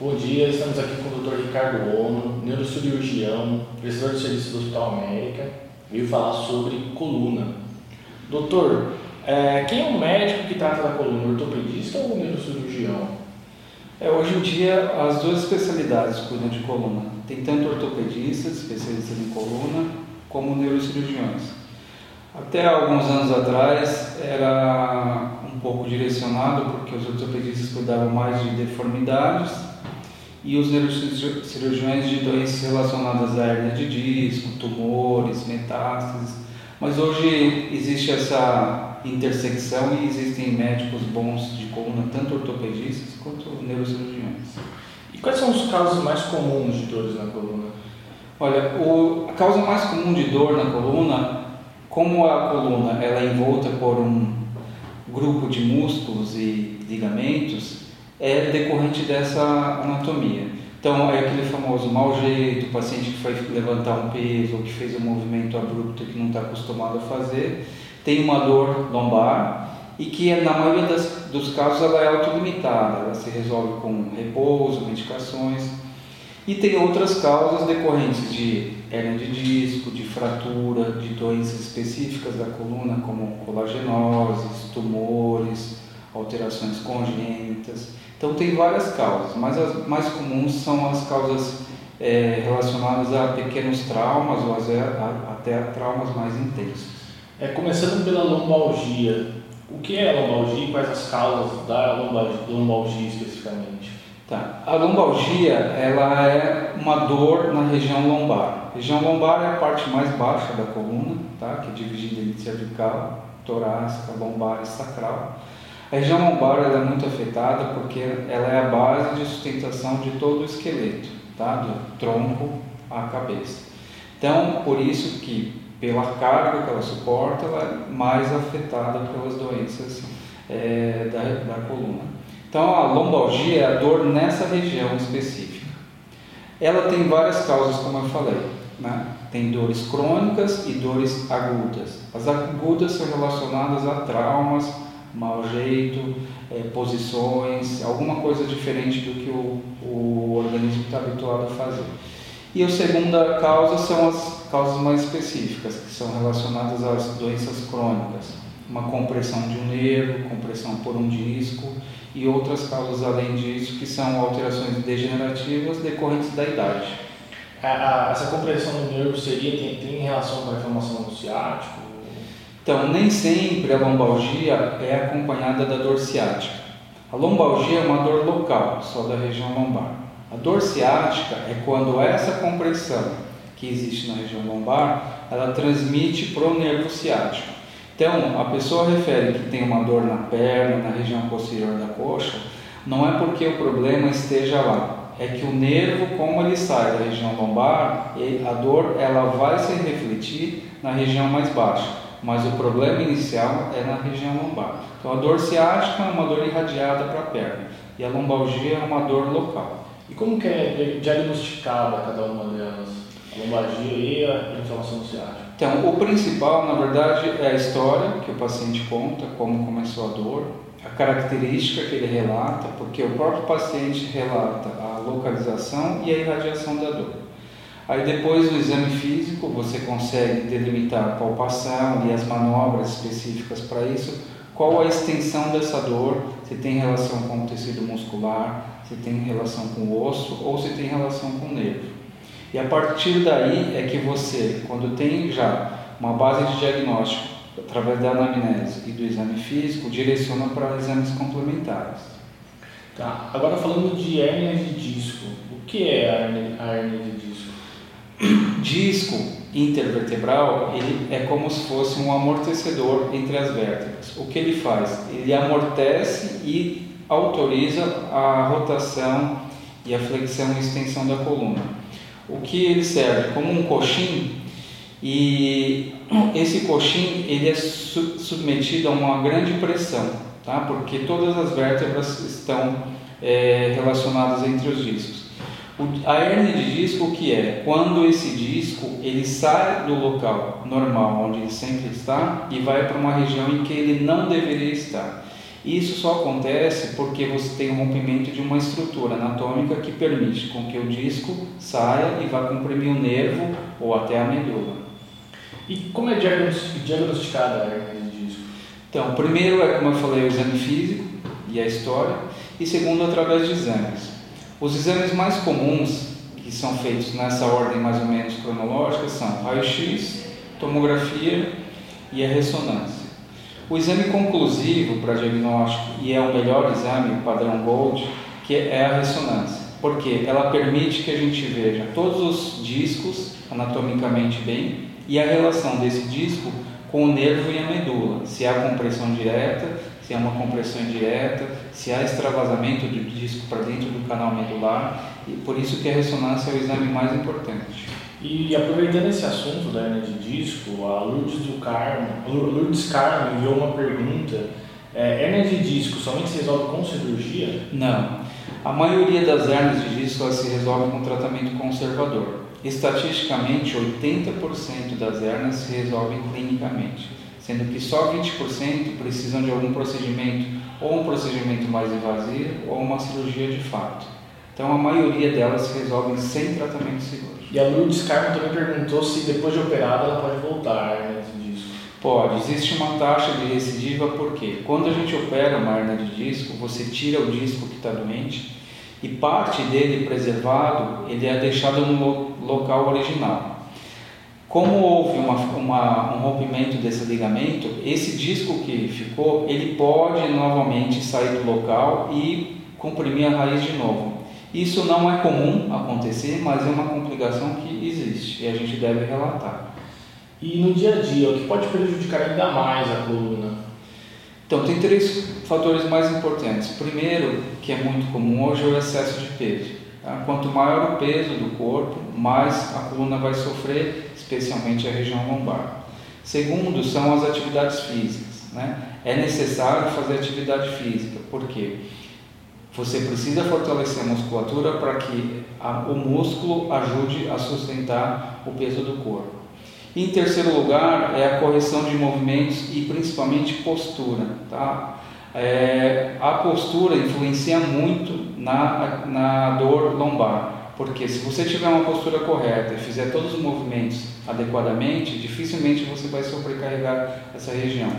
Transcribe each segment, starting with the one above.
Bom dia, estamos aqui com o Dr. Ricardo Ono, neurocirurgião, prestador de serviço do Hospital América, veio falar sobre coluna. Doutor, é, quem é o médico que trata da coluna, ortopedista ou neurocirurgião? É, hoje em dia, as duas especialidades cuidam de coluna. Tem tanto ortopedistas, especialistas em coluna, como neurocirurgiões. Até alguns anos atrás era um pouco direcionado porque os ortopedistas cuidavam mais de deformidades e os neurocirurgiões de doenças relacionadas à hernia de disco, tumores, metástases. Mas hoje existe essa intersecção e existem médicos bons de coluna, tanto ortopedistas quanto neurocirurgiões. E quais são os casos mais comuns de dores na coluna? Olha, o, a causa mais comum de dor na coluna, como a coluna ela é envolta por um grupo de músculos e ligamentos, é decorrente dessa anatomia. Então, é aquele famoso mau jeito, paciente que foi levantar um peso ou que fez um movimento abrupto que não está acostumado a fazer, tem uma dor lombar e que, na maioria das, dos casos, ela é autolimitada, ela se resolve com repouso, medicações. E tem outras causas decorrentes de hernia de disco, de fratura, de doenças específicas da coluna, como colagenoses, tumores, alterações congênitas. Então tem várias causas, mas as mais comuns são as causas é, relacionadas a pequenos traumas ou até a traumas mais intensos. É, começando pela lombalgia, o que é a lombalgia e quais as causas da lombalgia especificamente? Tá. A lombalgia ela é uma dor na região lombar. A região lombar é a parte mais baixa da coluna, tá? que é dividida entre cervical, torácica, lombar e sacral. A região lombar é muito afetada porque ela é a base de sustentação de todo o esqueleto, tá? do tronco à cabeça. Então, por isso que, pela carga que ela suporta, ela é mais afetada pelas doenças é, da, da coluna. Então, a lombalgia é a dor nessa região específica. Ela tem várias causas, como eu falei. Né? Tem dores crônicas e dores agudas. As agudas são relacionadas a traumas, mau jeito, é, posições, alguma coisa diferente do que o, o organismo está habituado a fazer. E a segunda causa são as causas mais específicas, que são relacionadas às doenças crônicas, uma compressão de um nervo, compressão por um disco e outras causas além disso, que são alterações degenerativas decorrentes da idade. A, a, essa compressão do nervo seria tem, tem relação com a inflamação do ciático? Então, nem sempre a lombalgia é acompanhada da dor ciática. A lombalgia é uma dor local, só da região lombar. A dor ciática é quando essa compressão que existe na região lombar, ela transmite para o nervo ciático. Então, a pessoa refere que tem uma dor na perna, na região posterior da coxa, não é porque o problema esteja lá, é que o nervo, como ele sai da região lombar, a dor ela vai se refletir na região mais baixa mas o problema inicial é na região lombar. Então a dor ciática é uma dor irradiada para a perna e a lombalgia é uma dor local. E como que é diagnosticada cada uma delas? A lombalgia e a inflamação ciática? Então, o principal, na verdade, é a história que o paciente conta, como começou a dor, a característica que ele relata, porque o próprio paciente relata a localização e a irradiação da dor. Aí depois do exame físico você consegue delimitar a palpação e as manobras específicas para isso, qual a extensão dessa dor, se tem relação com o tecido muscular, se tem relação com o osso ou se tem relação com o nervo. E a partir daí é que você, quando tem já uma base de diagnóstico através da anamnese e do exame físico, direciona para exames complementares. Tá. Agora falando de hernia de disco, o que é a hernia, a hernia de disco? Disco intervertebral ele é como se fosse um amortecedor entre as vértebras. O que ele faz? Ele amortece e autoriza a rotação e a flexão e extensão da coluna. O que ele serve como um coxim e esse coxim ele é submetido a uma grande pressão, tá? Porque todas as vértebras estão é, relacionadas entre os discos. A hernia de disco o que é? Quando esse disco ele sai do local normal onde ele sempre está e vai para uma região em que ele não deveria estar. Isso só acontece porque você tem um rompimento de uma estrutura anatômica que permite com que o disco saia e vá comprimir o nervo ou até a medula. E como é diagnosticada a hernia de disco? Então, primeiro é como eu falei, o exame físico e a história, e segundo através de exames. Os exames mais comuns que são feitos nessa ordem mais ou menos cronológica são raio-x, tomografia e a ressonância. O exame conclusivo para diagnóstico e é o melhor exame, o padrão Gold, que é a ressonância, porque ela permite que a gente veja todos os discos anatomicamente bem e a relação desse disco com o nervo e a medula, se há compressão direta, se há uma compressão indireta, se há extravasamento do disco para dentro do canal medular, e por isso que a ressonância é o exame mais importante. E aproveitando esse assunto da hernia de disco, a Lourdes, do Carmo, Lourdes Carmo enviou uma pergunta. É, hernia de disco somente se resolve com cirurgia? Não. A maioria das hernias de disco elas se resolve com tratamento conservador. Estatisticamente, 80% das hernias se resolvem clinicamente, sendo que só 20% precisam de algum procedimento, ou um procedimento mais invasivo, ou uma cirurgia de fato. Então, a maioria delas se resolvem sem tratamento cirúrgico. E a Lourdes Carmo também perguntou se depois de operada ela pode voltar né, disso. Pode, existe uma taxa de recidiva porque quando a gente opera uma hernia de disco, você tira o disco que está doente e parte dele preservado, ele é deixado no local original. Como houve uma, uma, um rompimento desse ligamento, esse disco que ficou, ele pode novamente sair do local e comprimir a raiz de novo. Isso não é comum acontecer, mas é uma complicação que existe e a gente deve relatar. E no dia a dia, o que pode prejudicar ainda mais a coluna? Então, tem três fatores mais importantes. Primeiro, que é muito comum hoje, é o excesso de peso. Tá? Quanto maior o peso do corpo, mais a coluna vai sofrer, especialmente a região lombar. Segundo, são as atividades físicas. Né? É necessário fazer atividade física, por quê? Você precisa fortalecer a musculatura para que a, o músculo ajude a sustentar o peso do corpo. em terceiro lugar, é a correção de movimentos e principalmente postura. Tá? É, a postura influencia muito na, na dor lombar, porque se você tiver uma postura correta e fizer todos os movimentos adequadamente, dificilmente você vai sobrecarregar essa região.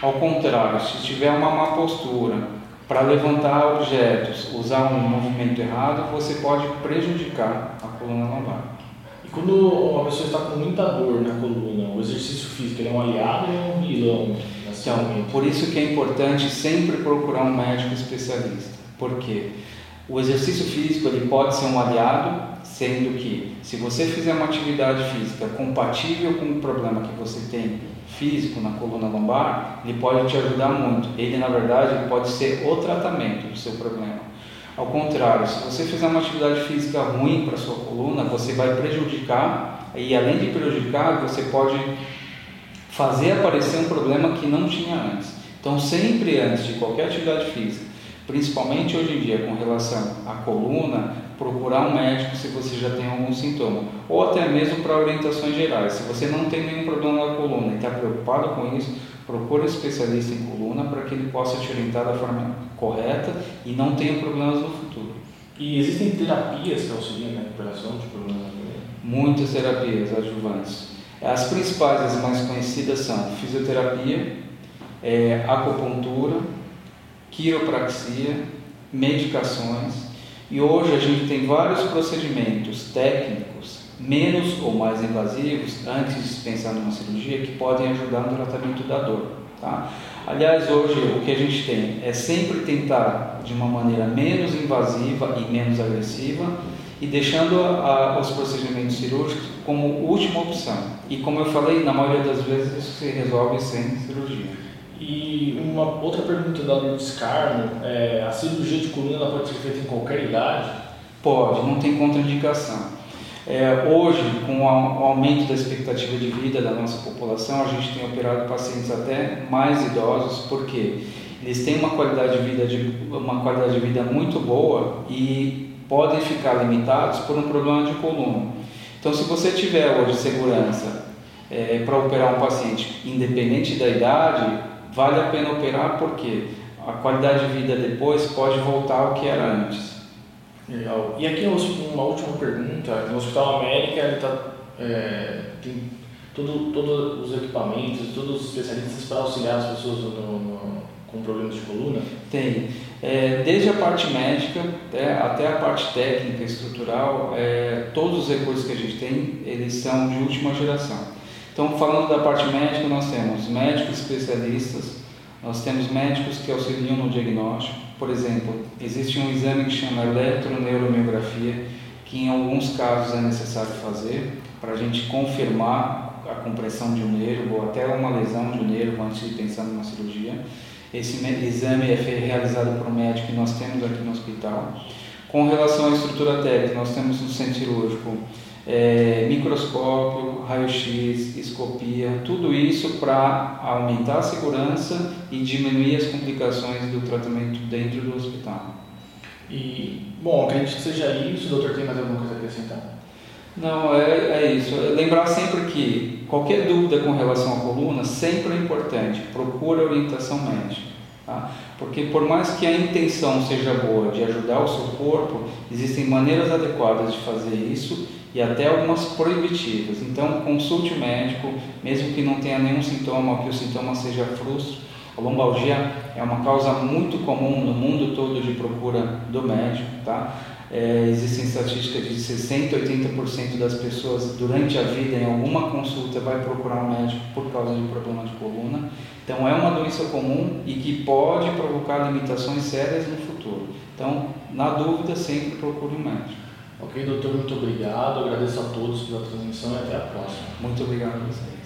Ao contrário, se tiver uma má postura, para levantar objetos, usar um movimento errado, você pode prejudicar a coluna lombar. E quando uma pessoa está com muita dor na coluna, o exercício físico é um aliado ou é um vilão? Então, por isso que é importante sempre procurar um médico especialista. Porque o exercício físico ele pode ser um aliado, sendo que se você fizer uma atividade física compatível com o problema que você tem físico na coluna lombar, ele pode te ajudar muito. Ele, na verdade, pode ser o tratamento do seu problema. Ao contrário, se você fizer uma atividade física ruim para sua coluna, você vai prejudicar e além de prejudicar, você pode fazer aparecer um problema que não tinha antes. Então, sempre antes de qualquer atividade física, principalmente hoje em dia com relação à coluna, procurar um médico se você já tem algum sintoma, ou até mesmo para orientações gerais. Se você não tem nenhum problema na coluna e está preocupado com isso, procure um especialista em coluna para que ele possa te orientar da forma correta e não tenha problemas no futuro. E existem terapias que auxiliam na recuperação de problemas na coluna? Muitas terapias adjuvantes. As principais, as mais conhecidas são fisioterapia, é, acupuntura, quiropraxia, medicações e hoje a gente tem vários procedimentos técnicos, menos ou mais invasivos, antes de pensar numa cirurgia, que podem ajudar no tratamento da dor. Tá? Aliás, hoje o que a gente tem é sempre tentar de uma maneira menos invasiva e menos agressiva e deixando a, os procedimentos cirúrgicos como última opção. E como eu falei, na maioria das vezes isso se resolve sem cirurgia. E uma outra pergunta da Lourdes Carmo, é, a cirurgia de coluna pode ser feita em qualquer idade? Pode, não tem contraindicação. É, hoje, com o aumento da expectativa de vida da nossa população, a gente tem operado pacientes até mais idosos, porque eles têm uma qualidade de vida, de, uma qualidade de vida muito boa e podem ficar limitados por um problema de coluna. Então, se você tiver hoje segurança é, para operar um paciente, independente da idade, vale a pena operar porque a qualidade de vida depois pode voltar ao que era antes. Legal. E aqui uma última pergunta. No Hospital América ele tá, é, tem todo, todos os equipamentos, todos os especialistas para auxiliar as pessoas no, no, com problemas de coluna? Tem. É, desde a parte médica é, até a parte técnica, estrutural, é, todos os recursos que a gente tem, eles são de última geração. Então, falando da parte médica, nós temos médicos especialistas, nós temos médicos que auxiliam no diagnóstico. Por exemplo, existe um exame que chama eletroneuromiografia, que em alguns casos é necessário fazer para a gente confirmar a compressão de um nervo ou até uma lesão de um nervo antes de pensar numa cirurgia. Esse exame é realizado por um médico que nós temos aqui no hospital. Com relação à estrutura técnica, nós temos no centro cirúrgico é, microscópio, raio-x, escopia, tudo isso para aumentar a segurança e diminuir as complicações do tratamento dentro do hospital. E, bom, acredito que seja isso. O doutor tem mais alguma coisa a acrescentar? Não, é, é isso. Lembrar sempre que qualquer dúvida com relação à coluna sempre é importante. Procura orientação médica. Tá? Porque por mais que a intenção seja boa de ajudar o seu corpo, existem maneiras adequadas de fazer isso e até algumas proibitivas. Então, consulte o médico, mesmo que não tenha nenhum sintoma ou que o sintoma seja frustro. A lombalgia é uma causa muito comum no mundo todo de procura do médico, tá? É, existem estatísticas de 60, 80% das pessoas durante a vida em alguma consulta vai procurar um médico por causa de problema de coluna. Então é uma doença comum e que pode provocar limitações sérias no futuro. Então, na dúvida, sempre procure um médico. Ok, doutor, muito obrigado. Agradeço a todos pela transmissão e até a próxima. Muito obrigado a você.